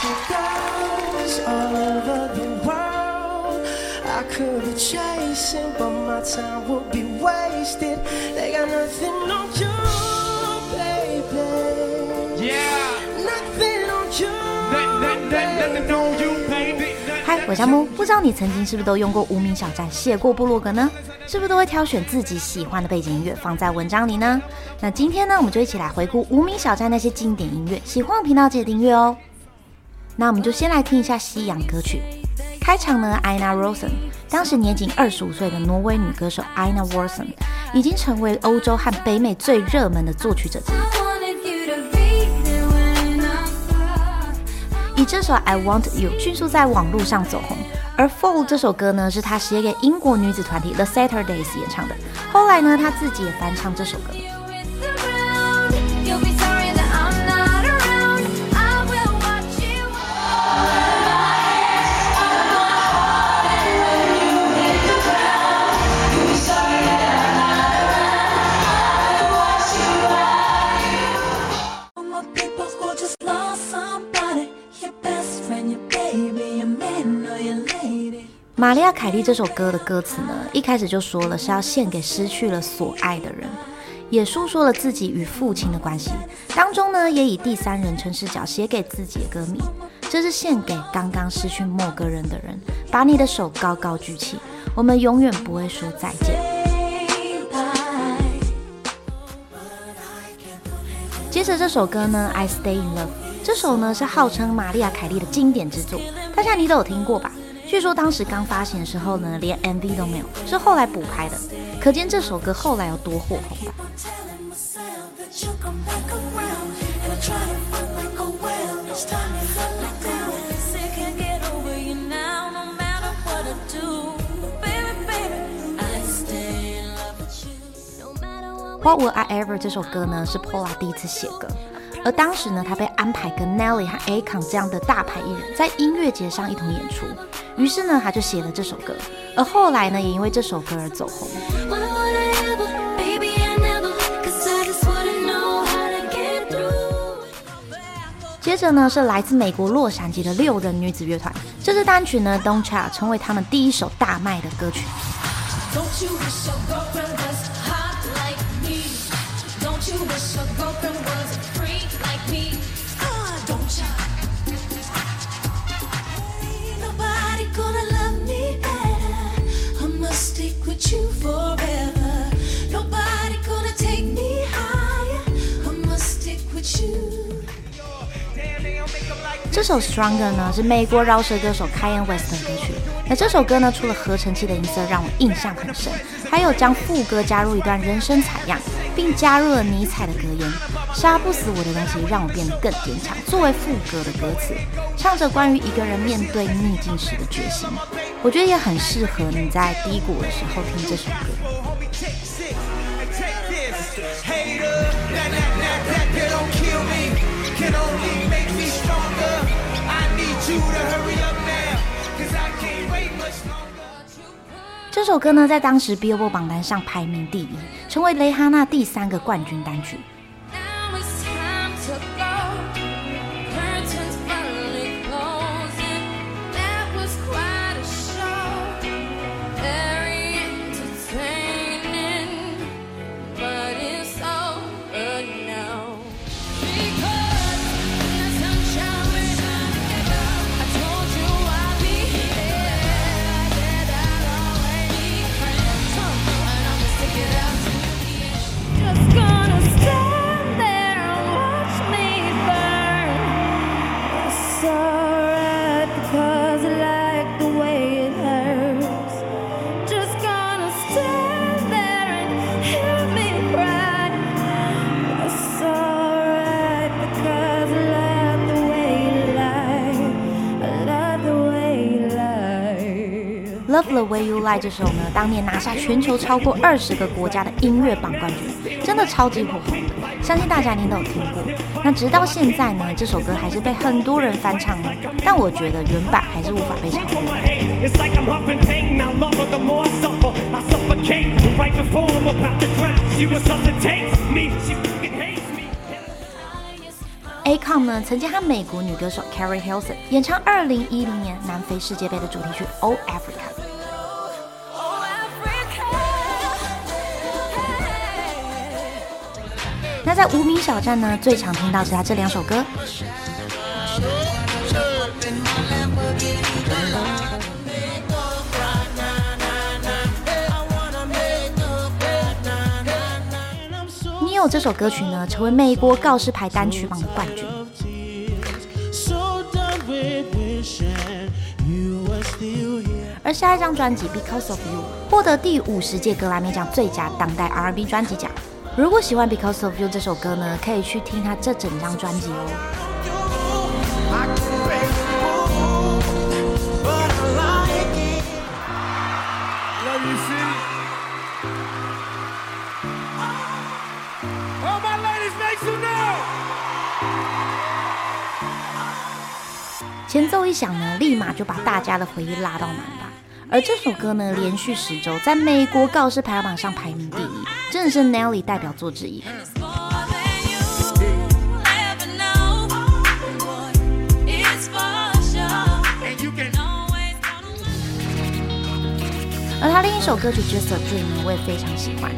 嗨，我是夏慕，不知道你曾经是不是都用过无名小站写过部落格呢？是不是都会挑选自己喜欢的背景音乐放在文章里呢？那今天呢，我们就一起来回顾无名小站那些经典音乐，喜欢的频道记得订阅哦。那我们就先来听一下西洋歌曲。开场呢，Ina Wroldsen，当时年仅二十五岁的挪威女歌手 Ina Wroldsen，已经成为欧洲和北美最热门的作曲者之一。以这首《I Want You》迅速在网络上走红，而《Fall》这首歌呢，是他写给英国女子团体 The Saturdays 演唱的。后来呢，他自己也翻唱这首歌。玛丽亚·凯莉这首歌的歌词呢，一开始就说了是要献给失去了所爱的人，也诉说了自己与父亲的关系。当中呢，也以第三人称视角写给自己的歌迷，这是献给刚刚失去某个人的人。把你的手高高举起，我们永远不会说再见。接着这首歌呢，《I Stay in Love》，这首呢是号称玛丽亚·凯莉的经典之作，大家你都有听过吧？据说当时刚发行的时候呢，连 MV 都没有，是后来补拍的，可见这首歌后来有多火红吧。What Would I Ever 这首歌呢，是 Pola 第一次写歌。而当时呢，他被安排跟 Nelly 和 Akon 这样的大牌艺人，在音乐节上一同演出。于是呢，他就写了这首歌。而后来呢，也因为这首歌而走红。接着呢，是来自美国洛杉矶的六人女子乐团。这支单曲呢，Don't Cha 成为他们第一首大卖的歌曲。gonna love me better. I must stick with you forever. 这首 Stronger 呢，是美国饶舌歌手 Kanye West 的歌曲。那这首歌呢，除了合成器的音色让我印象很深，还有将副歌加入一段人声采样，并加入了尼采的格言：“杀不死我的东西，让我变得更坚强。”作为副歌的歌词，唱着关于一个人面对逆境时的决心。我觉得也很适合你在低谷的时候听这首歌。这首歌呢，在当时 Billboard 榜单上排名第一，成为蕾哈娜第三个冠军单曲。The way you lie 这首呢，当年拿下全球超过二十个国家的音乐榜冠军，真的超级火红的，相信大家一定都有听过。那直到现在呢，这首歌还是被很多人翻唱呢，但我觉得原版还是无法被超越。Acom 呢，曾经和美国女歌手 Carrie Hilson 演唱2010年南非世界杯的主题曲《All Africa》。那在无名小站呢，最常听到是他这两首歌。你有这首歌曲呢，成为美国告示牌单曲榜的冠军。而下一张专辑《Because of You》获得第五十届格莱美奖最佳当代 R&B 专辑奖。如果喜欢《Because of You》这首歌呢，可以去听他这整张专辑哦。前奏一响呢，立马就把大家的回忆拉到满吧。而这首歌呢，连续十周在美国告示排行榜上排名第一，真的是 Nelly 代表作之一。而他另一首歌曲《Just a Dream》呢，我也非常喜欢。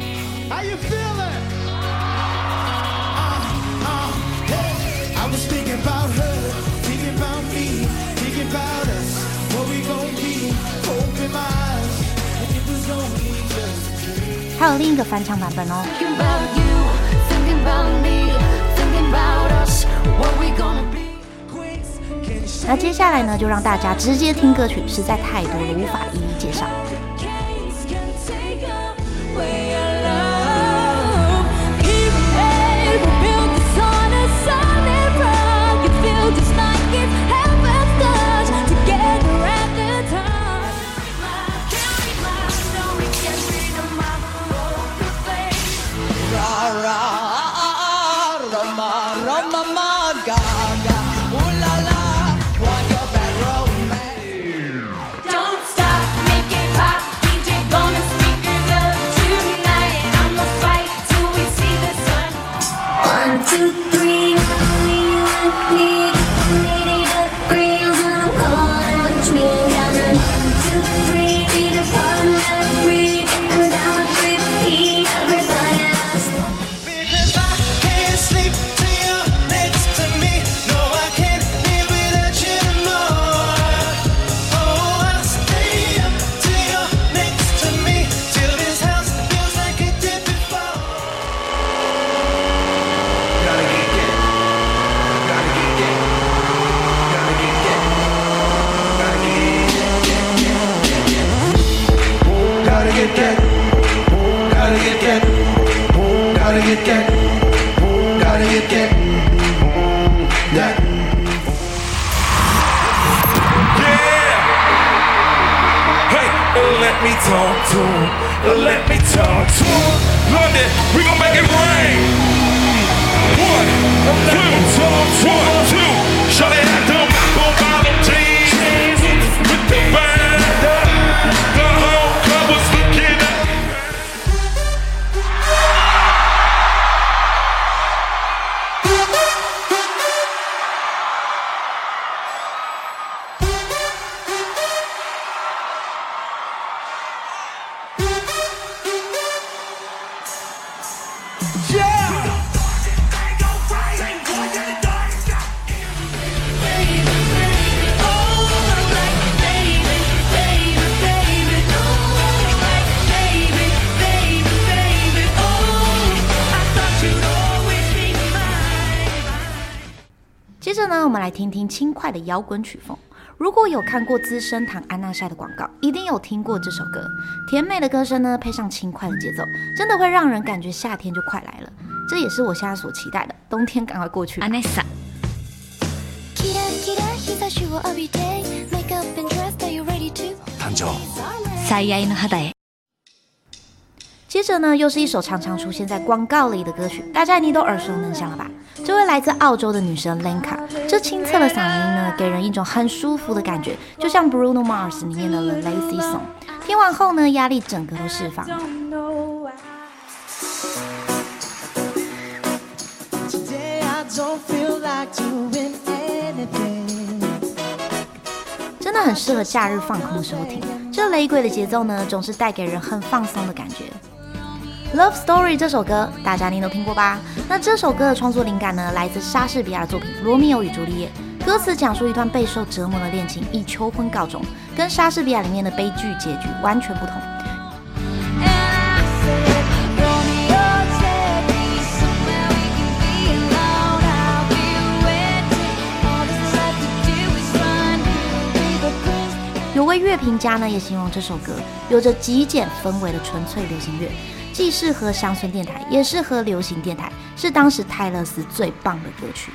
还有另一个翻唱版本哦。那接下来呢，就让大家直接听歌曲，实在太多了，无法一一介绍。接着呢，我们来听听轻快的摇滚曲风。如果有看过资生堂安娜晒的广告，一定有听过这首歌。甜美的歌声呢，配上轻快的节奏，真的会让人感觉夏天就快来了。这也是我现在所期待的，冬天赶快过去。安娜晒。诞生。最爱の肌へ。接着呢，又是一首常常出现在广告里的歌曲，大家一定都耳熟能详了吧？这位来自澳洲的女神 Lenka，这清澈的嗓音呢，给人一种很舒服的感觉，就像 Bruno Mars 里面的 The Lazy Song。听完后呢，压力整个都释放了。真的很适合假日放空的时候听。这雷鬼的节奏呢，总是带给人很放松的感觉。Love Story 这首歌，大家你都听过吧？那这首歌的创作灵感呢，来自莎士比亚的作品《罗密欧与朱丽叶》。歌词讲述一段备受折磨的恋情以求婚告终，跟莎士比亚里面的悲剧结局完全不同。有位乐评家呢，也形容这首歌有着极简氛围的纯粹流行乐，既适合乡村电台，也适合流行电台，是当时泰勒斯最棒的歌曲。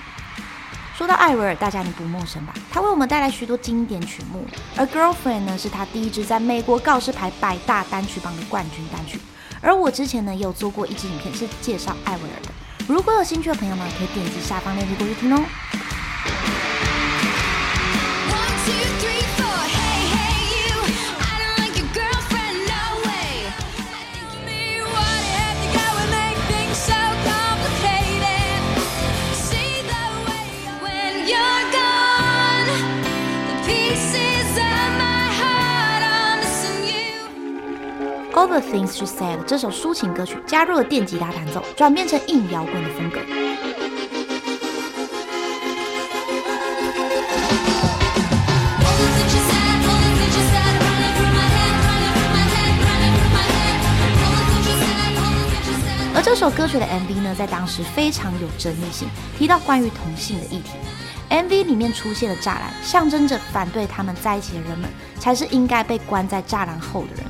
说到艾薇儿，大家你不陌生吧？他为我们带来许多经典曲目，而《Girlfriend》呢，是他第一支在美国告示牌百大单曲榜的冠军单曲。而我之前呢，也有做过一支影片是介绍艾薇儿的，如果有兴趣的朋友们，可以点击下方链接过去听哦。All the things she said 这首抒情歌曲加入了电吉他弹奏，转变成硬摇滚的风格。而这首歌曲的 MV 呢，在当时非常有争议性，提到关于同性的议题。MV 里面出现的栅栏，象征着反对他们在一起的人们，才是应该被关在栅栏后的人。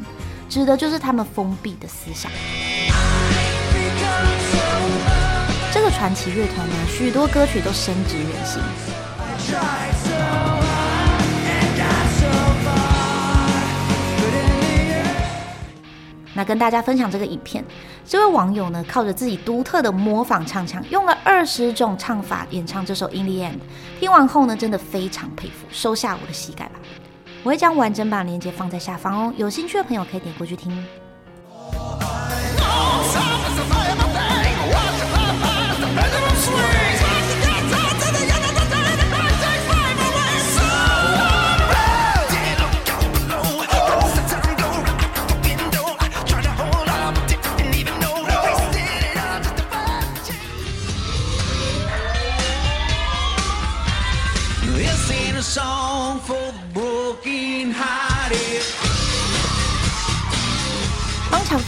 指的就是他们封闭的思想。这个传奇乐团呢，许多歌曲都深植人心。那跟大家分享这个影片，这位网友呢，靠着自己独特的模仿唱腔，用了二十种唱法演唱这首《In the End》。听完后呢，真的非常佩服，收下我的膝盖吧。我会将完整版链接放在下方哦，有兴趣的朋友可以点过去听。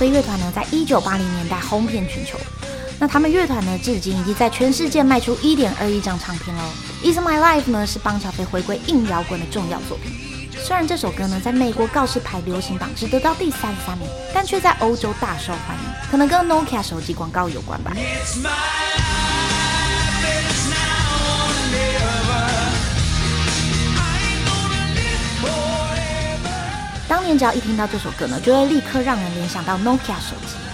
飞乐团呢，在一九八零年代轰骗全球。那他们乐团呢，至今已经在全世界卖出一点二亿张唱片喽。《Is My Life》呢，是邦乔飞回归硬摇滚的重要作品。虽然这首歌呢，在美国告示牌流行榜只得到第三十三名，但却在欧洲大受欢迎，可能跟 Nokia 手机广告有关吧。当年只要一听到这首歌呢，就会立刻让人联想到 Nokia 手机。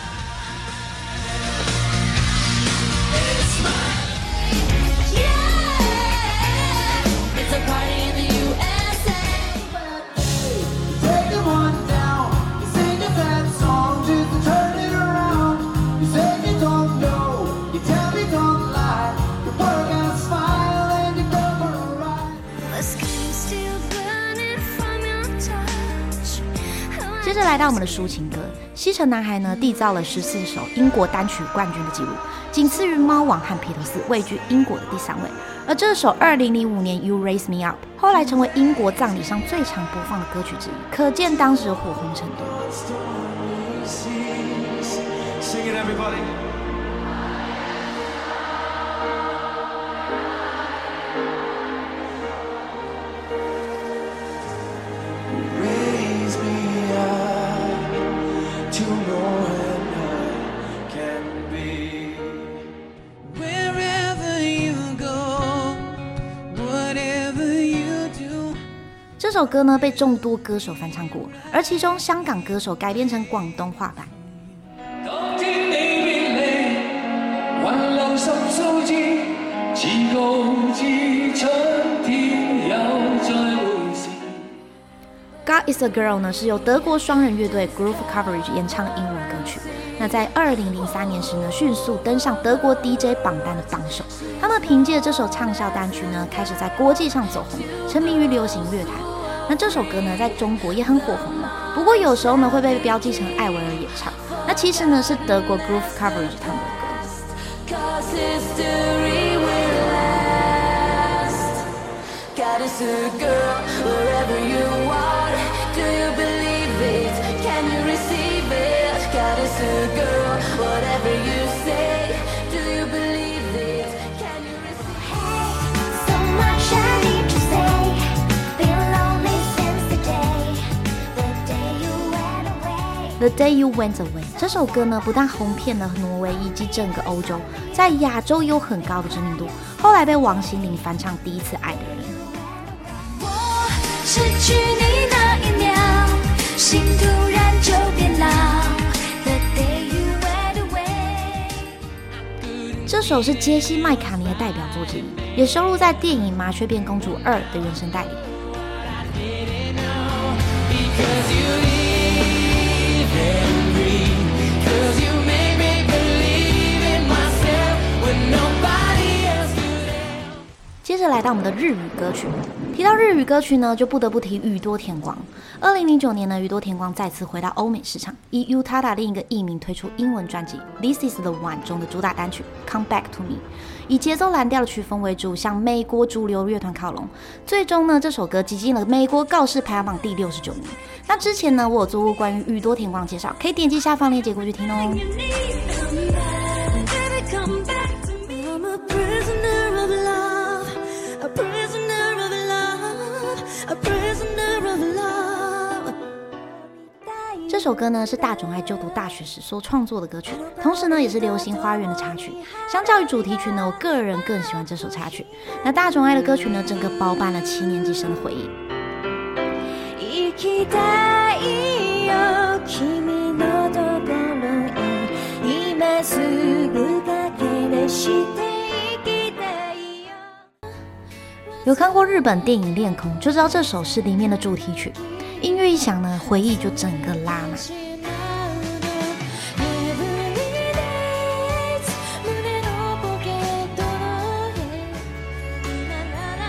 着来到我们的抒情歌，西城男孩呢缔造了十四首英国单曲冠军的记录，仅次于猫王和披头士，位居英国的第三位。而这首二零零五年《You Raise Me Up》后来成为英国葬礼上最常播放的歌曲之一，可见当时的火红程度。这首歌呢，被众多歌手翻唱过，而其中香港歌手改编成广东话版。God is a Girl 呢，是由德国双人乐队 Groove Coverage 演唱英文歌曲。那在二零零三年时呢，迅速登上德国 DJ 榜单的榜首。他们凭借这首畅销单曲呢，开始在国际上走红，沉迷于流行乐坛。那这首歌呢，在中国也很火红了。不过有时候呢，会被标记成艾薇儿演唱。那其实呢，是德国 Groove Coverage 他们的歌。The Day You Went Away 这首歌呢，不但红遍了挪威以及整个欧洲，在亚洲有很高的知名度。后来被王心凌翻唱《第一次爱的人》。我失去你那一秒，心突然就变老。The Day You Went Away 这首是杰西麦卡尼的代表作之一，也收录在电影《麻雀变公主二》的原声带里。来到我们的日语歌曲，提到日语歌曲呢，就不得不提宇多田光。二零零九年呢，宇多田光再次回到欧美市场，以 Utada 另一个艺名推出英文专辑《This Is the One》中的主打单曲《Come Back to Me》，以节奏蓝调的曲风为主，向美国主流乐团靠拢。最终呢，这首歌挤进了美国告示排行榜第六十九名。那之前呢，我有做过关于宇多田光介绍，可以点击下方链接过去听哦。这首歌呢，是大冢爱就读大学时所创作的歌曲，同时呢也是《流星花园》的插曲。相较于主题曲呢，我个人更喜欢这首插曲。那大冢爱的歌曲呢，整个包办了七年级生的回忆。有看过日本电影《恋空》，就知道这首是里面的主题曲。音乐一响呢，回忆就整个拉满。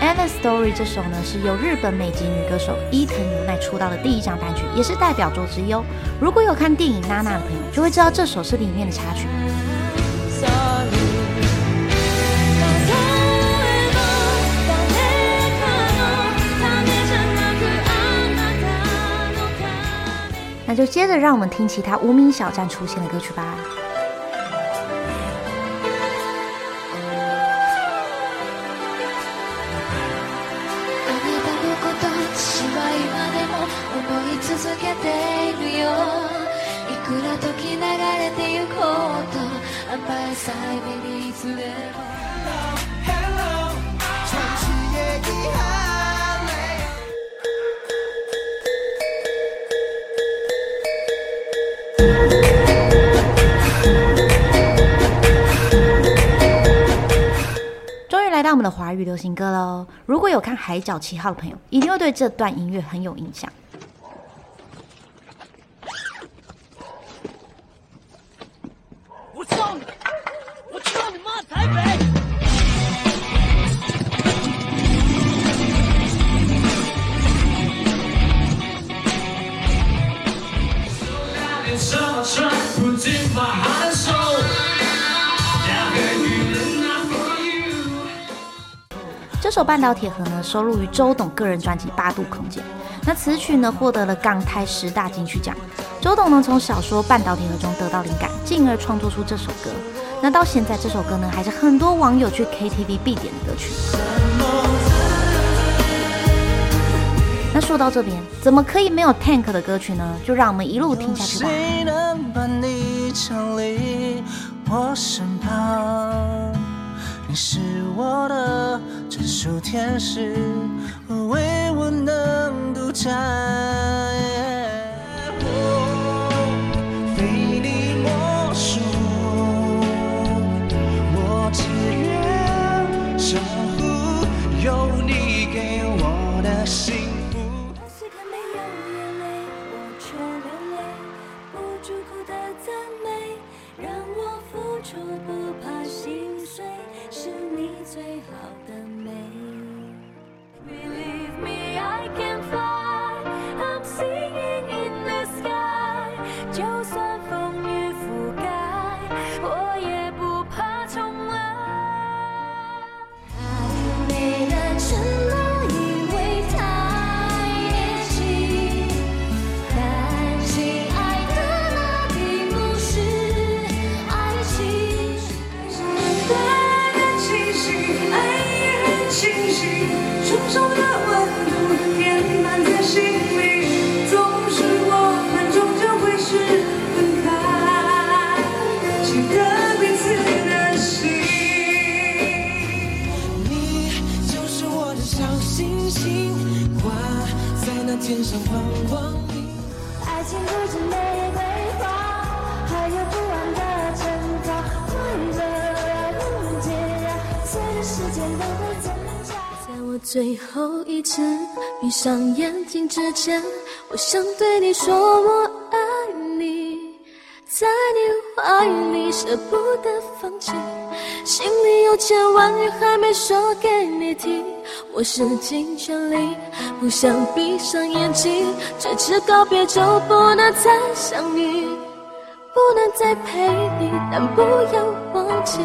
《End of Story》这首呢，是由日本美籍女歌手伊藤由奈出道的第一张单曲，也是代表作之一哦。如果有看电影《娜娜》的朋友，就会知道这首是里面的插曲。那就接着让我们听其他无名小站出现的歌曲吧。来到我们的华语流行歌喽！如果有看《海角七号》的朋友，一定会对这段音乐很有印象。我操你！我操你妈！台北！这首《半岛铁盒》呢，收录于周董个人专辑《八度空间》。那此曲呢，获得了港台十大金曲奖。周董呢，从小说《半岛铁盒》中得到灵感，进而创作出这首歌。那到现在，这首歌呢，还是很多网友去 KTV 必点的歌曲。那说到这边，怎么可以没有 Tank 的歌曲呢？就让我们一路听下去吧。你你是我的专属天使，唯我能独占。那天上放光明。爱情不止玫瑰花，还有不安的挣扎。快乐无解啊，随着时间都会增加。在我最后一次闭上眼睛之前，我想对你说我爱你，在你怀里舍不得放弃。心里有千万语还没说给你听，我使尽全力不想闭上眼睛，这次告别就不能再相遇，不能再陪你，但不要忘记，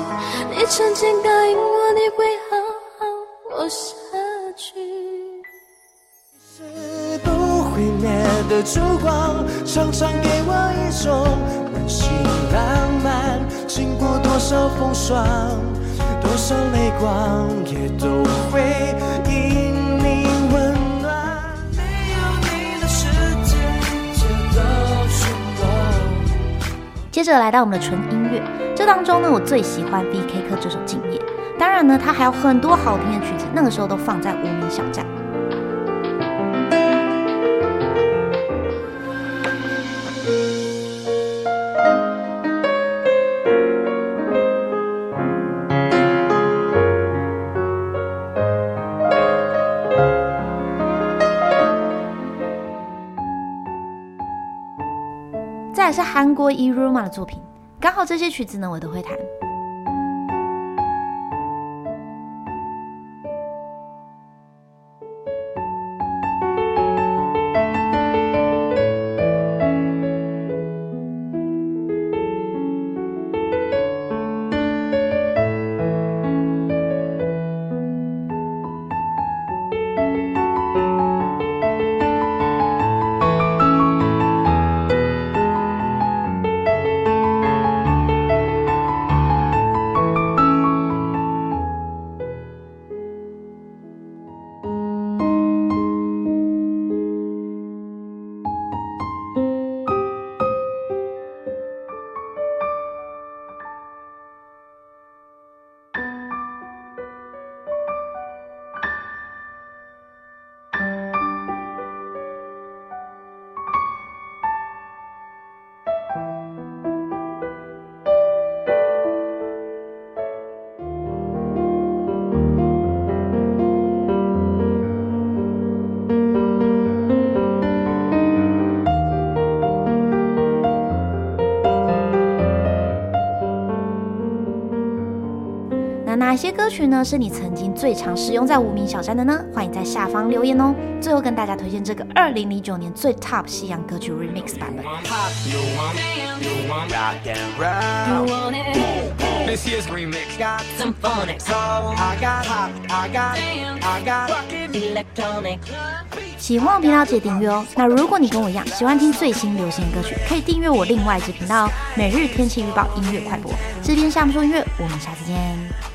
你曾经答应我你会好好活下去。是不会灭的烛光，常常给我一种。温馨浪漫，经过多少风霜，多少泪光，也都会因你温暖。没有你的世界，一切都是梦。接着来到我们的纯音乐，这当中呢，我最喜欢 B K 课这首《敬业》，当然呢，它还有很多好听的曲子，那个时候都放在无名小站。是韩国 IRUMA 的作品，刚好这些曲子呢，我都会弹。哪些歌曲呢？是你曾经最常使用在无名小站的呢？欢迎在下方留言哦。最后跟大家推荐这个二零零九年最 top 西洋歌曲 remix 版本。喜欢我频道记得订阅哦。那如果你跟我一样喜欢听最新流行歌曲，可以订阅我另外一支频道哦——每日天气预报音乐快播。这边夏慕说音乐，我们下次见。